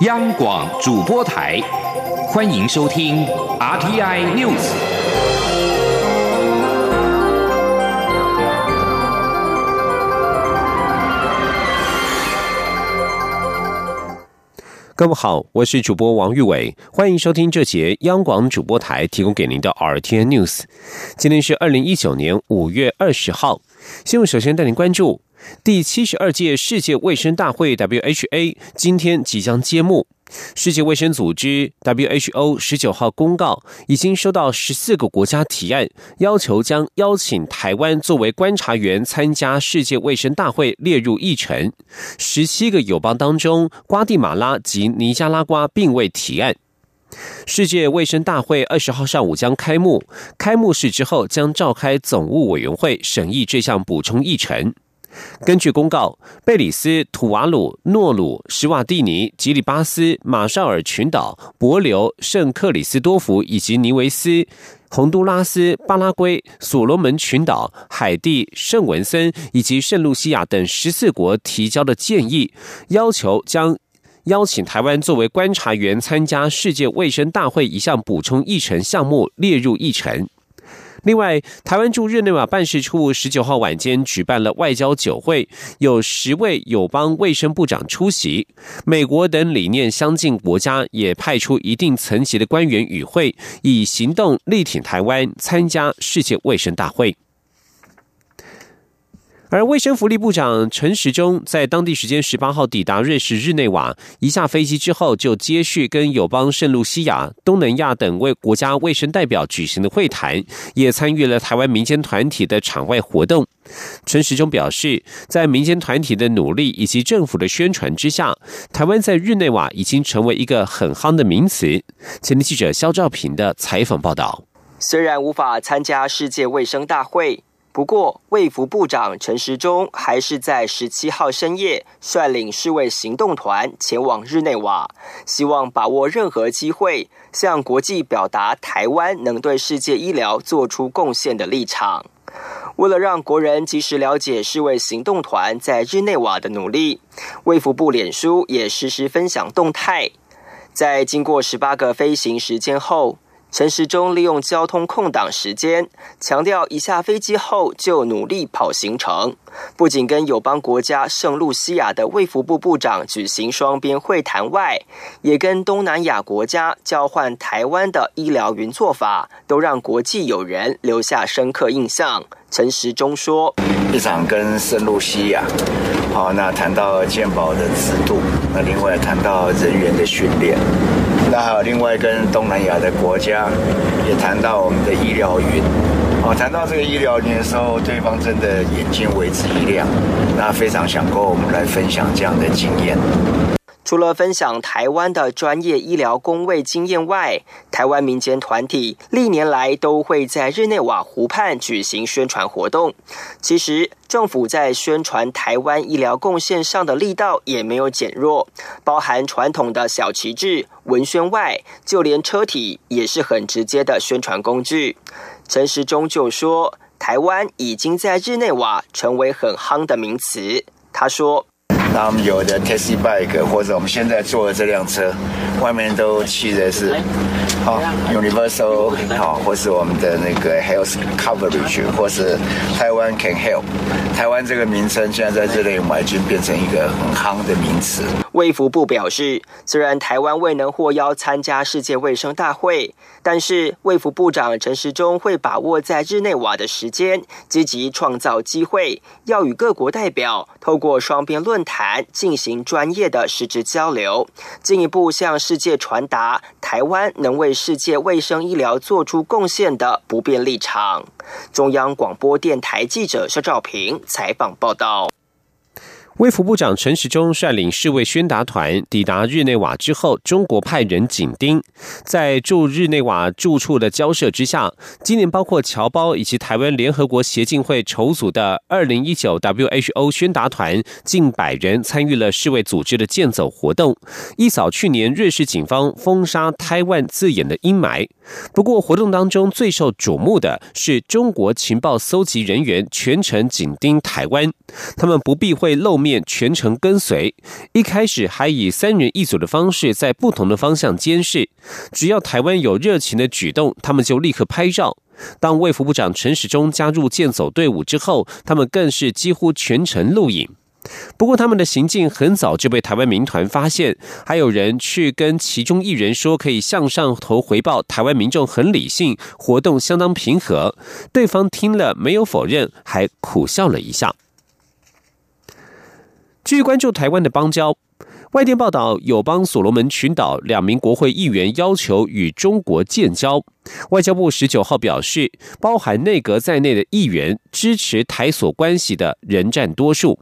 央广主播台，欢迎收听 RTI News。各位好，我是主播王玉伟，欢迎收听这节央广主播台提供给您的 RTI News。今天是二零一九年五月二十号，新闻首先带您关注。第七十二届世界卫生大会 （WHA） 今天即将揭幕。世界卫生组织 （WHO） 十九号公告，已经收到十四个国家提案，要求将邀请台湾作为观察员参加世界卫生大会列入议程。十七个友邦当中，瓜地马拉及尼加拉瓜并未提案。世界卫生大会二十号上午将开幕，开幕式之后将召开总务委员会审议这项补充议程。根据公告，贝里斯、土瓦鲁、诺鲁、史瓦蒂尼、吉里巴斯、马绍尔群岛、伯琉、圣克里斯多福以及尼维斯、洪都拉斯、巴拉圭、所罗门群岛、海地、圣文森以及圣露西亚等十四国提交的建议，要求将邀请台湾作为观察员参加世界卫生大会一项补充议程项目列入议程。另外，台湾驻日内瓦办事处十九号晚间举办了外交酒会，有十位友邦卫生部长出席。美国等理念相近国家也派出一定层级的官员与会，以行动力挺台湾参加世界卫生大会。而卫生福利部长陈时中在当地时间十八号抵达瑞士日内瓦，一下飞机之后就接续跟友邦圣露西亚、东南亚等为国家卫生代表举行的会谈，也参与了台湾民间团体的场外活动。陈时中表示，在民间团体的努力以及政府的宣传之下，台湾在日内瓦已经成为一个很夯的名词。前天记者肖兆平的采访报道。虽然无法参加世界卫生大会。不过，卫福部长陈时中还是在十七号深夜率领世卫行动团前往日内瓦，希望把握任何机会向国际表达台湾能对世界医疗做出贡献的立场。为了让国人及时了解世卫行动团在日内瓦的努力，卫福部脸书也实时分享动态。在经过十八个飞行时间后。陈时中利用交通空档时间，强调一下飞机后就努力跑行程，不仅跟友邦国家圣露西亚的卫福部部长举行双边会谈外，也跟东南亚国家交换台湾的医疗云做法，都让国际友人留下深刻印象。陈时中说：“一场跟圣露西亚，好，那谈到健保的制度，那另外谈到人员的训练。”那还有另外跟东南亚的国家也谈到我们的医疗云，哦，谈到这个医疗云的时候，对方真的眼睛为之一亮，那非常想跟我们来分享这样的经验。除了分享台湾的专业医疗工位经验外，台湾民间团体历年来都会在日内瓦湖畔举行宣传活动。其实，政府在宣传台湾医疗贡献上的力道也没有减弱，包含传统的小旗帜、文宣外，就连车体也是很直接的宣传工具。陈时中就说：“台湾已经在日内瓦成为很夯的名词。”他说。那我们有的 taxi bike，或者我们现在坐的这辆车，外面都漆的是好 universal 好，或是我们的那个 health coverage，或是台湾 can help。台湾这个名称现在在这里我已经变成一个很夯的名词。卫福部表示，虽然台湾未能获邀参加世界卫生大会，但是卫福部长陈时中会把握在日内瓦的时间，积极创造机会，要与各国代表透过双边论坛。进行专业的实质交流，进一步向世界传达台湾能为世界卫生医疗做出贡献的不变立场。中央广播电台记者肖兆平采访报道。卫福部长陈时中率领世卫宣达团抵达日内瓦之后，中国派人紧盯，在驻日内瓦住处的交涉之下，今年包括侨胞以及台湾联合国协进会筹组的二零一九 WHO 宣达团近百人参与了世卫组织的健走活动，一扫去年瑞士警方封杀台湾字眼的阴霾。不过，活动当中最受瞩目的是中国情报搜集人员全程紧盯台湾，他们不避讳露。面全程跟随，一开始还以三人一组的方式在不同的方向监视，只要台湾有热情的举动，他们就立刻拍照。当卫福部长陈时中加入健走队伍之后，他们更是几乎全程录影。不过，他们的行径很早就被台湾民团发现，还有人去跟其中一人说可以向上头回报，台湾民众很理性，活动相当平和。对方听了没有否认，还苦笑了一下。继续关注台湾的邦交，外电报道，友邦所罗门群岛两名国会议员要求与中国建交。外交部十九号表示，包含内阁在内的议员支持台所关系的人占多数。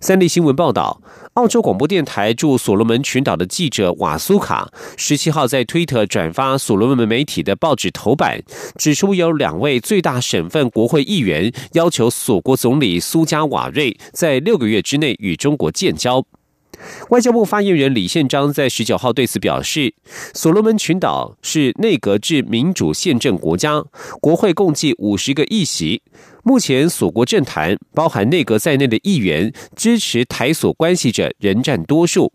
三立新闻报道，澳洲广播电台驻所罗门群岛的记者瓦苏卡十七号在推特转发所罗门媒体的报纸头版，指出有两位最大省份国会议员要求所国总理苏加瓦瑞在六个月之内与中国建交。外交部发言人李宪章在十九号对此表示，所罗门群岛是内阁制民主宪政国家，国会共计五十个议席。目前锁国政坛，包含内阁在内的议员支持台锁关系者仍占多数。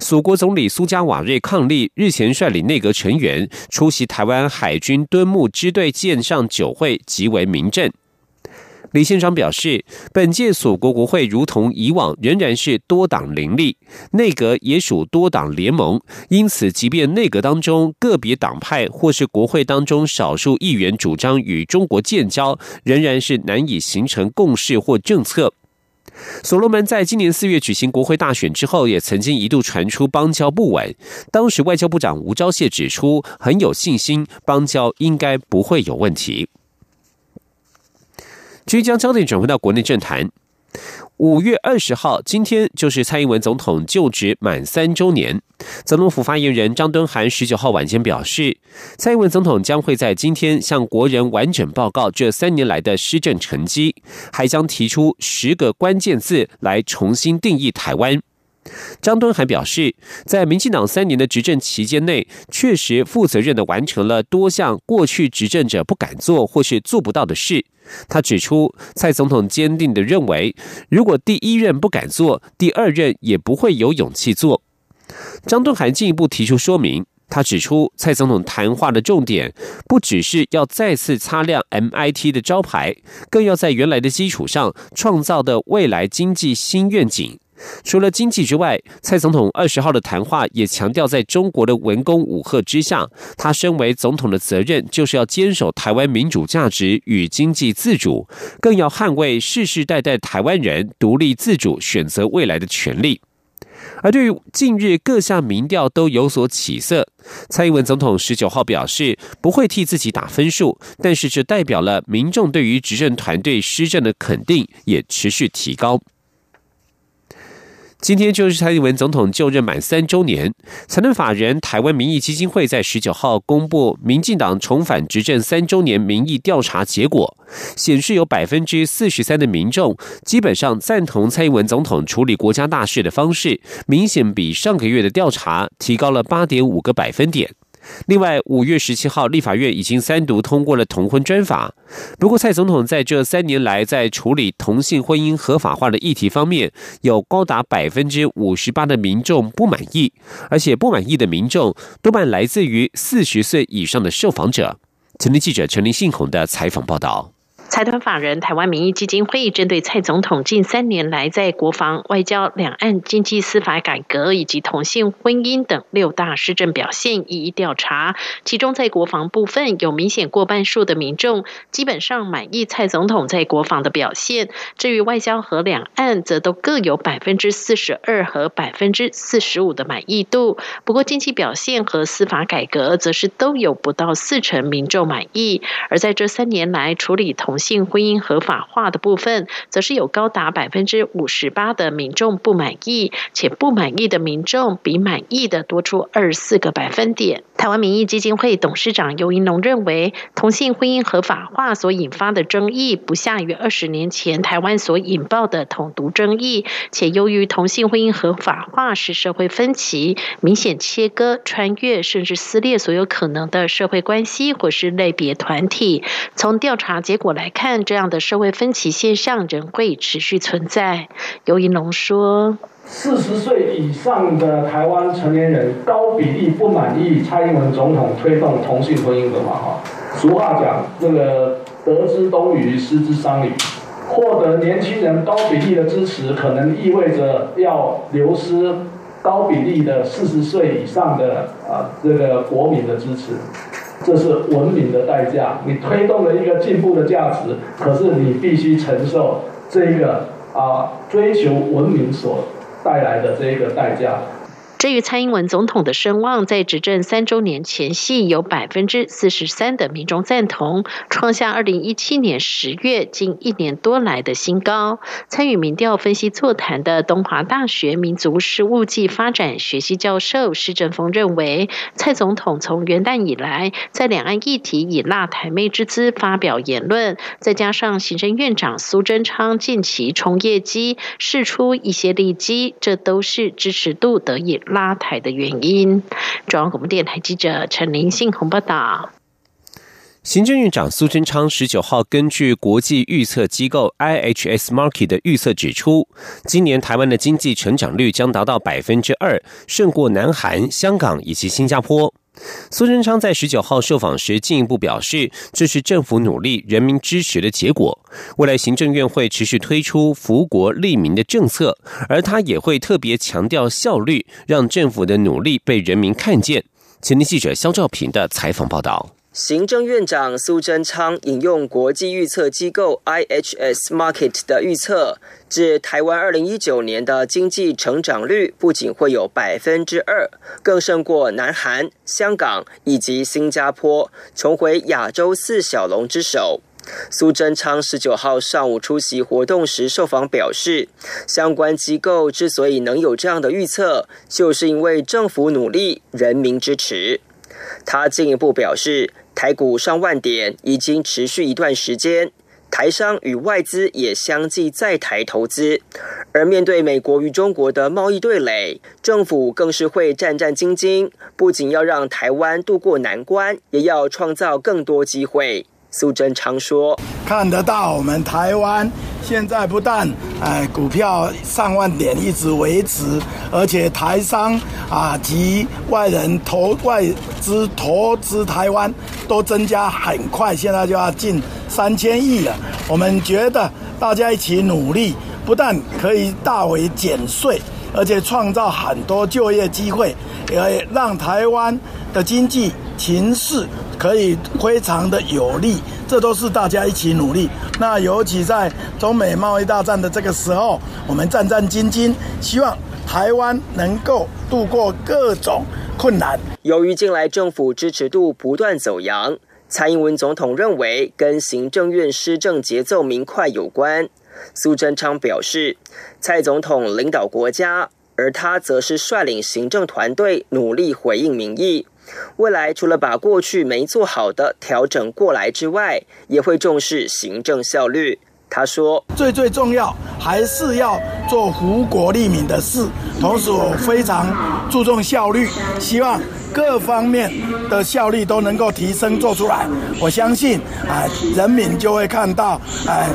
锁国总理苏加瓦瑞抗力日前率领内阁成员出席台湾海军敦睦支队舰上酒会，极为明正。李宪章表示，本届所国国会如同以往，仍然是多党林立，内阁也属多党联盟，因此，即便内阁当中个别党派或是国会当中少数议员主张与中国建交，仍然是难以形成共识或政策。所罗门在今年四月举行国会大选之后，也曾经一度传出邦交不稳，当时外交部长吴钊燮指出，很有信心邦交应该不会有问题。即将焦点转回到国内政坛。五月二十号，今天就是蔡英文总统就职满三周年。总统府发言人张敦涵十九号晚间表示，蔡英文总统将会在今天向国人完整报告这三年来的施政成绩，还将提出十个关键字来重新定义台湾。张敦还表示，在民进党三年的执政期间内，确实负责任地完成了多项过去执政者不敢做或是做不到的事。他指出，蔡总统坚定地认为，如果第一任不敢做，第二任也不会有勇气做。张敦还进一步提出说明，他指出，蔡总统谈话的重点不只是要再次擦亮 MIT 的招牌，更要在原来的基础上创造的未来经济新愿景。除了经济之外，蔡总统二十号的谈话也强调，在中国的文攻武赫之下，他身为总统的责任就是要坚守台湾民主价值与经济自主，更要捍卫世世代代台湾人独立自主选择未来的权利。而对于近日各项民调都有所起色，蔡英文总统十九号表示不会替自己打分数，但是这代表了民众对于执政团队施政的肯定也持续提高。今天就是蔡英文总统就任满三周年，财政法人台湾民意基金会在十九号公布民进党重返执政三周年民意调查结果，显示有百分之四十三的民众基本上赞同蔡英文总统处理国家大事的方式，明显比上个月的调查提高了八点五个百分点。另外，五月十七号，立法院已经三读通过了同婚专法。不过，蔡总统在这三年来在处理同性婚姻合法化的议题方面，有高达百分之五十八的民众不满意，而且不满意的民众多半来自于四十岁以上的受访者。曾经记者陈林信宏的采访报道。财团法人台湾民意基金会针对蔡总统近三年来在国防、外交、两岸、经济、司法改革以及同性婚姻等六大施政表现一一调查，其中在国防部分有明显过半数的民众基本上满意蔡总统在国防的表现，至于外交和两岸则都各有百分之四十二和百分之四十五的满意度。不过经济表现和司法改革则是都有不到四成民众满意，而在这三年来处理同。同性婚姻合法化的部分，则是有高达百分之五十八的民众不满意，且不满意的民众比满意的多出二十四个百分点。台湾民意基金会董事长尤银龙认为，同性婚姻合法化所引发的争议，不下于二十年前台湾所引爆的统独争议。且由于同性婚姻合法化是社会分歧，明显切割、穿越甚至撕裂所有可能的社会关系或是类别团体。从调查结果来。来看，这样的社会分歧现象仍会持续存在。尤银龙说：“四十岁以上的台湾成年人高比例不满意蔡英文总统推动同性婚姻的嘛？哈，俗话讲，这个得之东隅，失之桑榆。获得年轻人高比例的支持，可能意味着要流失高比例的四十岁以上的啊这个国民的支持。”这是文明的代价。你推动了一个进步的价值，可是你必须承受这个啊追求文明所带来的这一个代价。至于蔡英文总统的声望，在执政三周年前夕，有百分之四十三的民众赞同，创下二零一七年十月近一年多来的新高。参与民调分析座谈的东华大学民族事务暨发展学系教授施正峰认为，蔡总统从元旦以来，在两岸议题以辣台妹之姿发表言论，再加上行政院长苏贞昌近期冲业绩，试出一些利基，这都是支持度得以。拉抬的原因。中央广播电台记者陈林信宏报道。行政院长苏贞昌十九号根据国际预测机构 IHS Market 的预测指出，今年台湾的经济成长率将达到百分之二，胜过南韩、香港以及新加坡。苏贞昌在十九号受访时进一步表示，这是政府努力、人民支持的结果。未来行政院会持续推出福国利民的政策，而他也会特别强调效率，让政府的努力被人民看见。前天记者肖兆平的采访报道。行政院长苏贞昌引用国际预测机构 IHS Market 的预测，指台湾二零一九年的经济成长率不仅会有百分之二，更胜过南韩、香港以及新加坡，重回亚洲四小龙之首。苏贞昌十九号上午出席活动时受访表示，相关机构之所以能有这样的预测，就是因为政府努力、人民支持。他进一步表示。台股上万点已经持续一段时间，台商与外资也相继在台投资，而面对美国与中国的贸易对垒，政府更是会战战兢兢，不仅要让台湾渡过难关，也要创造更多机会。苏贞昌说：“看得到我们台湾现在不但哎股票上万点一直维持，而且台商啊及外人投外资投资台湾都增加很快，现在就要近三千亿了。我们觉得大家一起努力，不但可以大为减税，而且创造很多就业机会，也让台湾的经济情势。”可以非常的有利，这都是大家一起努力。那尤其在中美贸易大战的这个时候，我们战战兢兢，希望台湾能够度过各种困难。由于近来政府支持度不断走扬，蔡英文总统认为跟行政院施政节奏明快有关。苏贞昌表示，蔡总统领导国家，而他则是率领行政团队努力回应民意。未来除了把过去没做好的调整过来之外，也会重视行政效率。他说：“最最重要还是要做福国利民的事，同时我非常注重效率，希望各方面的效率都能够提升做出来。我相信，哎，人民就会看到，哎，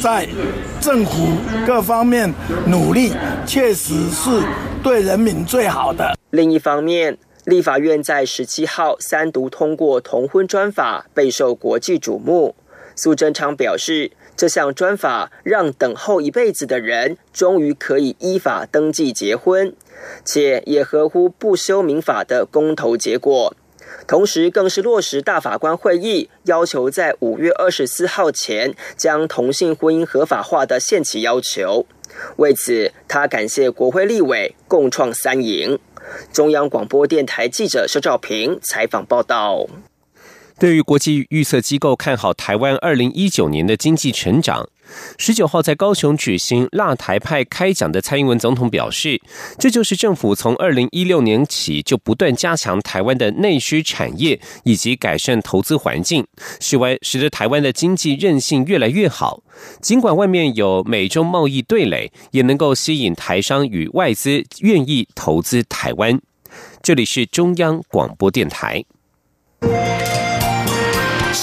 在政府各方面努力，确实是对人民最好的。另一方面。”立法院在十七号三读通过同婚专法，备受国际瞩目。苏贞昌表示，这项专法让等候一辈子的人终于可以依法登记结婚，且也合乎不修民法的公投结果。同时，更是落实大法官会议要求在五月二十四号前将同性婚姻合法化的限期要求。为此，他感谢国会立委共创三赢。中央广播电台记者肖兆平采访报道。对于国际预测机构看好台湾二零一九年的经济成长，十九号在高雄举行辣台派开讲的蔡英文总统表示，这就是政府从二零一六年起就不断加强台湾的内需产业以及改善投资环境，使为使得台湾的经济韧性越来越好。尽管外面有美中贸易对垒，也能够吸引台商与外资愿意投资台湾。这里是中央广播电台。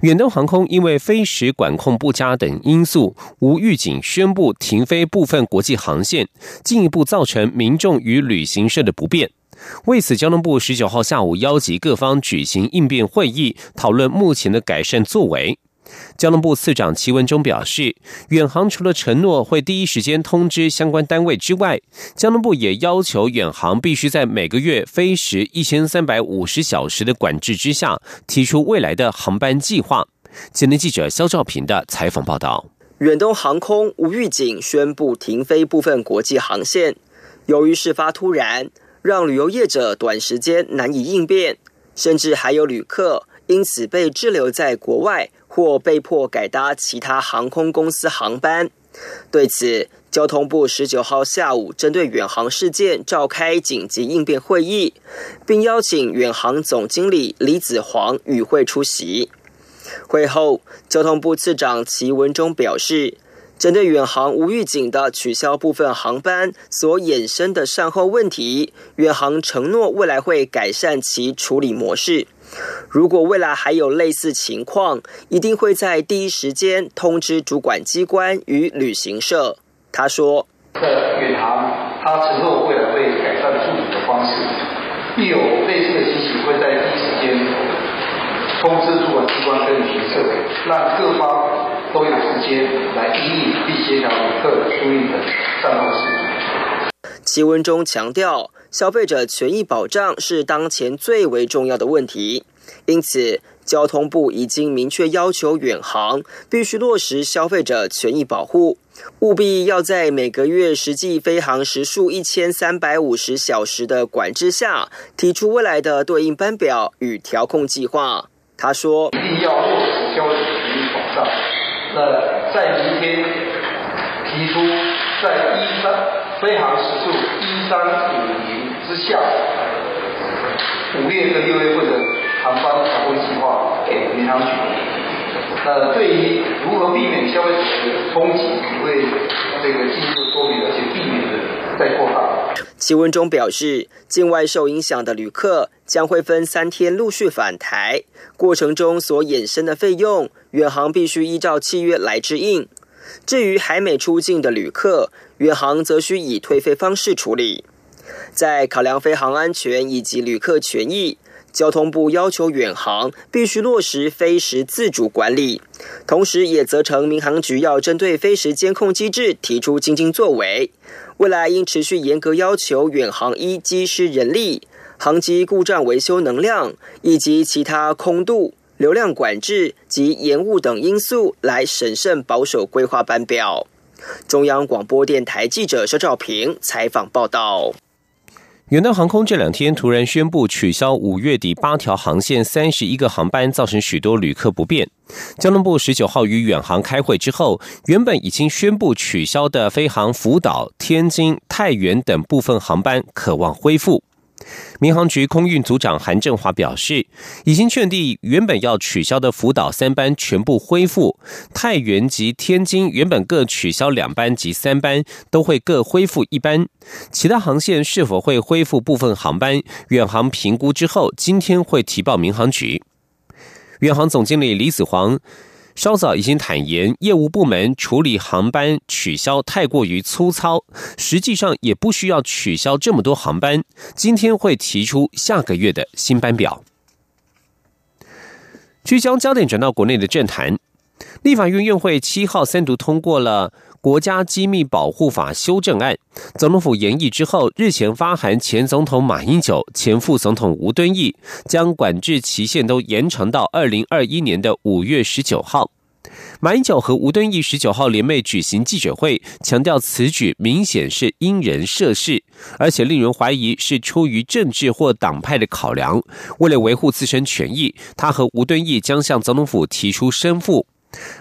远东航空因为飞时管控不佳等因素，无预警宣布停飞部分国际航线，进一步造成民众与旅行社的不便。为此，交通部十九号下午邀集各方举行应变会议，讨论目前的改善作为。交通部次长齐文忠表示，远航除了承诺会第一时间通知相关单位之外，交通部也要求远航必须在每个月飞时一千三百五十小时的管制之下，提出未来的航班计划。今天记者肖兆平的采访报道：远东航空无预警宣布停飞部分国际航线，由于事发突然，让旅游业者短时间难以应变，甚至还有旅客因此被滞留在国外。或被迫改搭其他航空公司航班。对此，交通部十九号下午针对远航事件召开紧急应变会议，并邀请远航总经理李子煌与会出席。会后，交通部次长齐文忠表示，针对远航无预警的取消部分航班所衍生的善后问题，远航承诺未来会改善其处理模式。如果未来还有类似情况，一定会在第一时间通知主管机关与旅行社。他说：“在远航，他承诺未来会改善处理的方式，一有类似的情形，会在第一时间通知主管机关跟旅行社，让各方都有时间来应应并协调旅客出运的善后事宜。”齐文中强调。消费者权益保障是当前最为重要的问题，因此交通部已经明确要求远航必须落实消费者权益保护，务必要在每个月实际飞航时数一千三百五十小时的管制下，提出未来的对应班表与调控计划。他说：“一定要落实消费者权益保障。那在明天提出在一三飞航时数一三。”下，五月跟六月份的航班调控计划给民航局。那对于如何避免消费者的冲击，也会这个进一步说明，而且避免的再扩大。齐文中表示，境外受影响的旅客将会分三天陆续返台，过程中所衍生的费用，远航必须依照契约来支应。至于海美出境的旅客，远航则需以退费方式处理。在考量飞航安全以及旅客权益，交通部要求远航必须落实飞时自主管理，同时也责成民航局要针对飞时监控机制提出精进作为。未来应持续严格要求远航依机师人力、航机故障维修能量以及其他空度、流量管制及延误等因素来审慎保守规划班表。中央广播电台记者肖兆平采访报道。远东航空这两天突然宣布取消五月底八条航线三十一个航班，造成许多旅客不便。交通部十九号与远航开会之后，原本已经宣布取消的飞航福岛、天津、太原等部分航班，渴望恢复。民航局空运组长韩振华表示，已经确定原本要取消的福岛三班全部恢复，太原及天津原本各取消两班及三班都会各恢复一班，其他航线是否会恢复部分航班，远航评估之后，今天会提报民航局。远航总经理李子煌。稍早已经坦言，业务部门处理航班取消太过于粗糙，实际上也不需要取消这么多航班。今天会提出下个月的新班表。聚焦焦点转到国内的政坛，立法院院会七号三读通过了。国家机密保护法修正案，总统府研议之后，日前发函前总统马英九、前副总统吴敦义，将管制期限都延长到二零二一年的五月十九号。马英九和吴敦义十九号联袂举行记者会，强调此举明显是因人设事，而且令人怀疑是出于政治或党派的考量。为了维护自身权益，他和吴敦义将向总统府提出申复。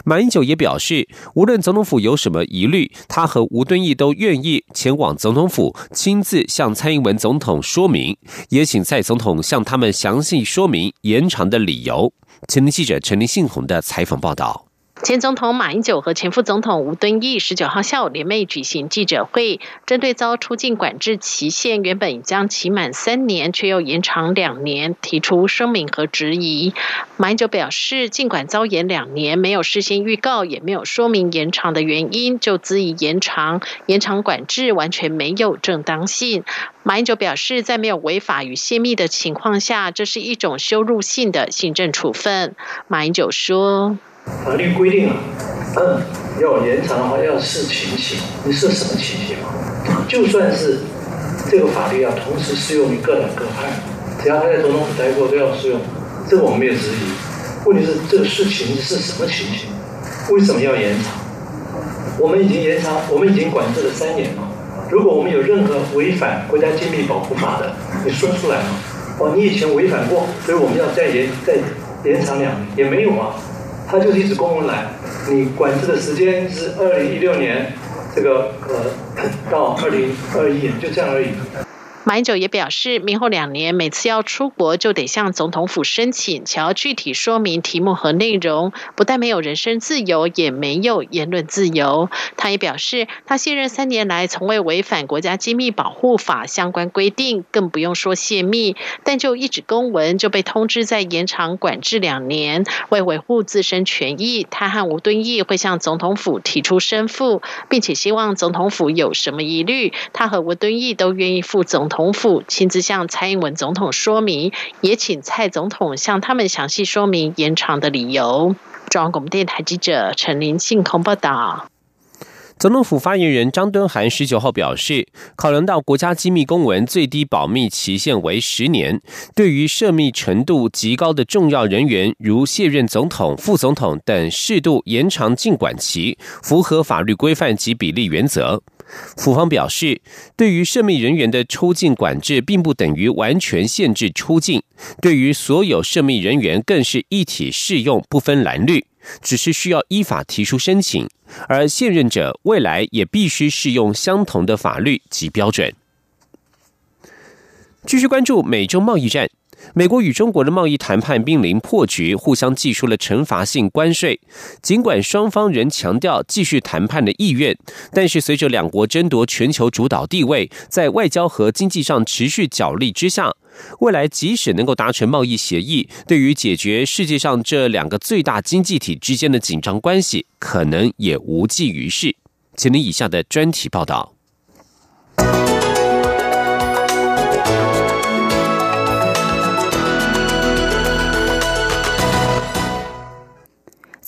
马英九也表示，无论总统府有什么疑虑，他和吴敦义都愿意前往总统府亲自向蔡英文总统说明，也请蔡总统向他们详细说明延长的理由。前天记者陈林信宏的采访报道。前总统马英九和前副总统吴敦义十九号下午联袂举行记者会，针对遭出境管制期限原本将期满三年，却又延长两年，提出声明和质疑。马英九表示，尽管遭延两年，没有事先预告，也没有说明延长的原因，就恣意延长，延长管制完全没有正当性。马英九表示，在没有违法与泄密的情况下，这是一种羞辱性的行政处分。马英九说。法律规定啊，嗯，要延长的话要视情形，你是什么情形嘛？就算是这个法律要同时适用于各党各派，只要他在总统府待过都要适用，这个我们没有质疑。问题是这个事情是什么情形？为什么要延长？我们已经延长，我们已经管制了三年了。如果我们有任何违反国家机密保护法的，你说出来嘛？哦，你以前违反过，所以我们要再延再延长两年，也没有啊。他就是一纸公文来，你管制的时间是二零一六年，这个呃到二零二一年，就这样而已。马英九也表示，明后两年每次要出国就得向总统府申请，且要具体说明题目和内容，不但没有人身自由，也没有言论自由。他也表示，他卸任三年来从未违反国家机密保护法相关规定，更不用说泄密，但就一纸公文就被通知在延长管制两年。为维护自身权益，他和吴敦义会向总统府提出申复，并且希望总统府有什么疑虑，他和吴敦义都愿意负总统。总府亲自向蔡英文总统说明，也请蔡总统向他们详细说明延长的理由。中央广播电台记者陈林信空报道。总统府发言人张敦涵十九号表示，考量到国家机密公文最低保密期限为十年，对于涉密程度极高的重要人员，如卸任总统、副总统等，适度延长禁管期，符合法律规范及比例原则。府方表示，对于涉密人员的出境管制，并不等于完全限制出境；对于所有涉密人员，更是一体适用，不分蓝绿，只是需要依法提出申请。而现任者未来也必须适用相同的法律及标准。继续关注美中贸易战。美国与中国的贸易谈判濒临破局，互相寄出了惩罚性关税。尽管双方仍强调继续谈判的意愿，但是随着两国争夺全球主导地位，在外交和经济上持续角力之下，未来即使能够达成贸易协议，对于解决世界上这两个最大经济体之间的紧张关系，可能也无济于事。请您以下的专题报道。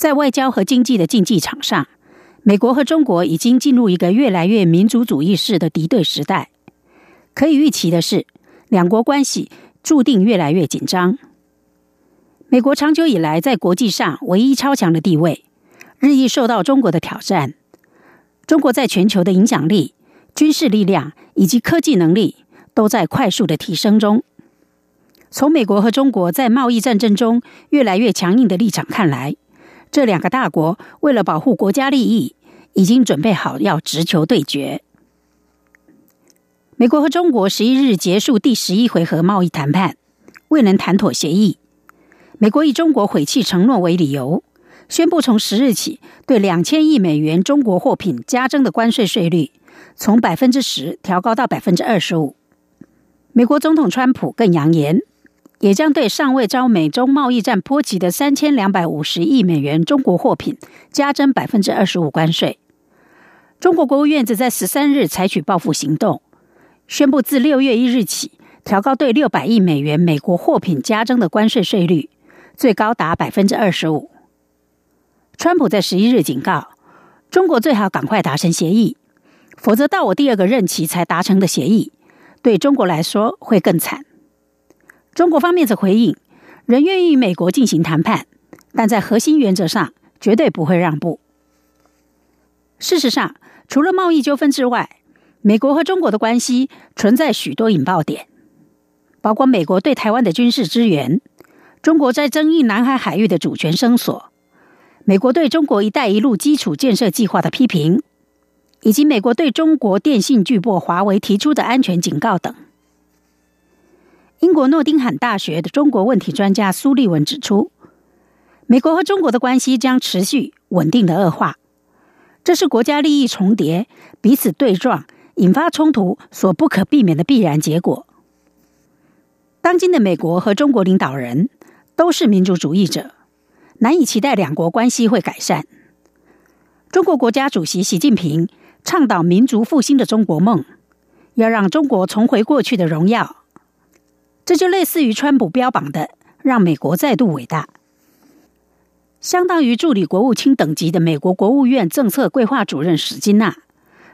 在外交和经济的竞技场上，美国和中国已经进入一个越来越民族主义式的敌对时代。可以预期的是，两国关系注定越来越紧张。美国长久以来在国际上唯一超强的地位，日益受到中国的挑战。中国在全球的影响力、军事力量以及科技能力都在快速的提升中。从美国和中国在贸易战争中越来越强硬的立场看来，这两个大国为了保护国家利益，已经准备好要直球对决。美国和中国十一日结束第十一回合贸易谈判，未能谈妥协议。美国以中国毁弃承诺为理由，宣布从十日起对两千亿美元中国货品加征的关税税率从百分之十调高到百分之二十五。美国总统川普更扬言。也将对尚未遭美中贸易战波及的三千两百五十亿美元中国货品加征百分之二十五关税。中国国务院则在十三日采取报复行动，宣布自六月一日起调高对六百亿美元美国货品加征的关税税率，最高达百分之二十五。川普在十一日警告，中国最好赶快达成协议，否则到我第二个任期才达成的协议，对中国来说会更惨。中国方面则回应，仍愿意与美国进行谈判，但在核心原则上绝对不会让步。事实上，除了贸易纠纷之外，美国和中国的关系存在许多引爆点，包括美国对台湾的军事支援、中国在争议南海海域的主权声索、美国对中国“一带一路”基础建设计划的批评，以及美国对中国电信巨擘华为提出的安全警告等。英国诺丁汉大学的中国问题专家苏利文指出，美国和中国的关系将持续稳定的恶化，这是国家利益重叠、彼此对撞、引发冲突所不可避免的必然结果。当今的美国和中国领导人都是民主主义者。难以期待两国关系会改善。中国国家主席习近平倡导民族复兴的中国梦，要让中国重回过去的荣耀。这就类似于川普标榜的“让美国再度伟大”。相当于助理国务卿等级的美国国务院政策规划主任史金纳，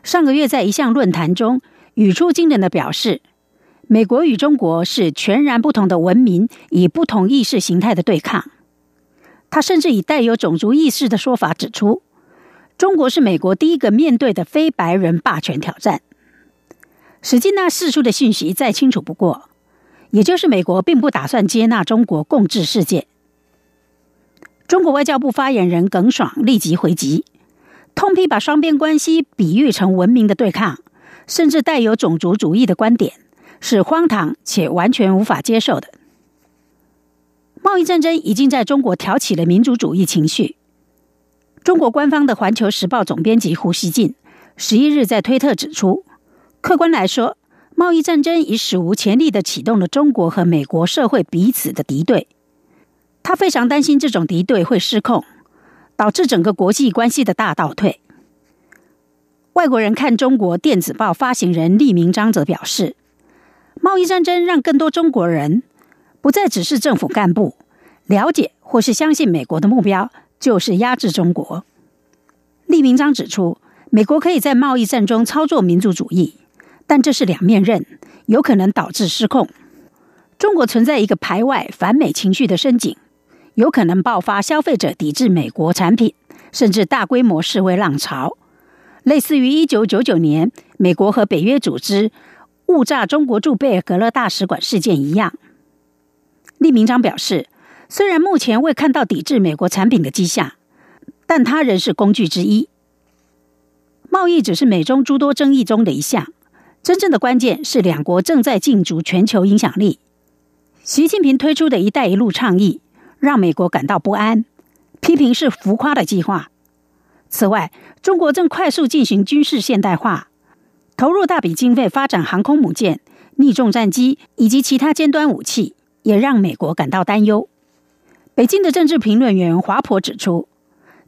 上个月在一项论坛中语出惊人的表示：“美国与中国是全然不同的文明，以不同意识形态的对抗。”他甚至以带有种族意识的说法指出，中国是美国第一个面对的非白人霸权挑战。史金纳释出的讯息再清楚不过，也就是美国并不打算接纳中国共治世界。中国外交部发言人耿爽立即回击，痛批把双边关系比喻成文明的对抗，甚至带有种族主义的观点，是荒唐且完全无法接受的。贸易战争已经在中国挑起了民族主义情绪。中国官方的《环球时报》总编辑胡锡进十一日在推特指出，客观来说，贸易战争已史无前例的启动了中国和美国社会彼此的敌对。他非常担心这种敌对会失控，导致整个国际关系的大倒退。外国人看中国电子报发行人厉明章则表示，贸易战争让更多中国人。不再只是政府干部了解或是相信美国的目标就是压制中国。厉明章指出，美国可以在贸易战中操作民族主义，但这是两面刃，有可能导致失控。中国存在一个排外反美情绪的深井，有可能爆发消费者抵制美国产品，甚至大规模示威浪潮，类似于一九九九年美国和北约组织误炸中国驻贝尔格勒大使馆事件一样。厉明章表示，虽然目前未看到抵制美国产品的迹象，但它仍是工具之一。贸易只是美中诸多争议中的一项，真正的关键是两国正在竞逐全球影响力。习近平推出的一带一路倡议让美国感到不安，批评是浮夸的计划。此外，中国正快速进行军事现代化，投入大笔经费发展航空母舰、逆重战机以及其他尖端武器。也让美国感到担忧。北京的政治评论员华婆指出，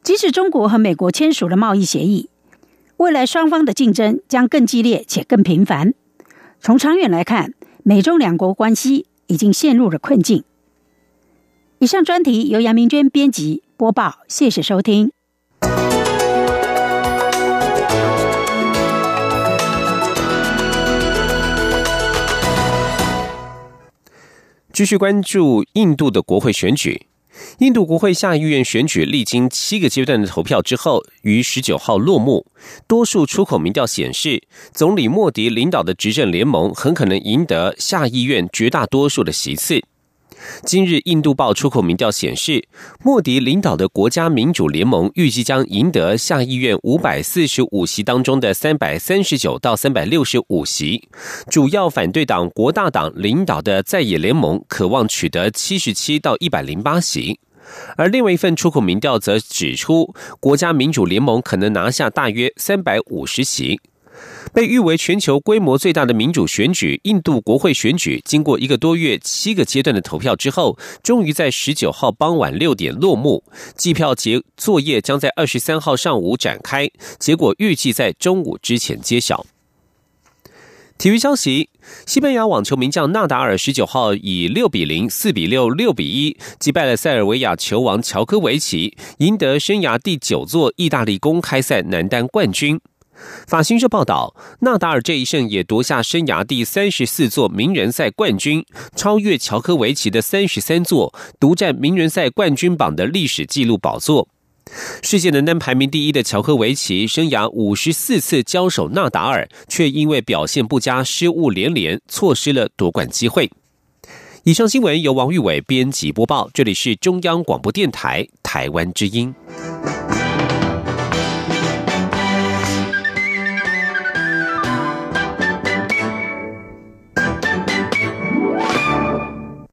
即使中国和美国签署了贸易协议，未来双方的竞争将更激烈且更频繁。从长远来看，美中两国关系已经陷入了困境。以上专题由杨明娟编辑播报，谢谢收听。继续关注印度的国会选举。印度国会下议院选举历经七个阶段的投票之后，于十九号落幕。多数出口民调显示，总理莫迪领导的执政联盟很可能赢得下议院绝大多数的席次。今日，《印度报》出口民调显示，莫迪领导的国家民主联盟预计将赢得下议院五百四十五席当中的三百三十九到三百六十五席。主要反对党国大党领导的在野联盟渴望取得七十七到一百零八席。而另外一份出口民调则指出，国家民主联盟可能拿下大约三百五十席。被誉为全球规模最大的民主选举——印度国会选举，经过一个多月、七个阶段的投票之后，终于在十九号傍晚六点落幕。计票结作业将在二十三号上午展开，结果预计在中午之前揭晓。体育消息：西班牙网球名将纳达尔十九号以六比零、四比六、六比一击败了塞尔维亚球王乔科维奇，赢得生涯第九座意大利公开赛男单冠军。法新社报道，纳达尔这一胜也夺下生涯第三十四座名人赛冠军，超越乔科维奇的三十三座，独占名人赛冠军榜的历史纪录宝座。世界男单排名第一的乔科维奇，生涯五十四次交手纳达尔，却因为表现不佳，失误连连，错失了夺冠机会。以上新闻由王玉伟编辑播报，这里是中央广播电台台湾之音。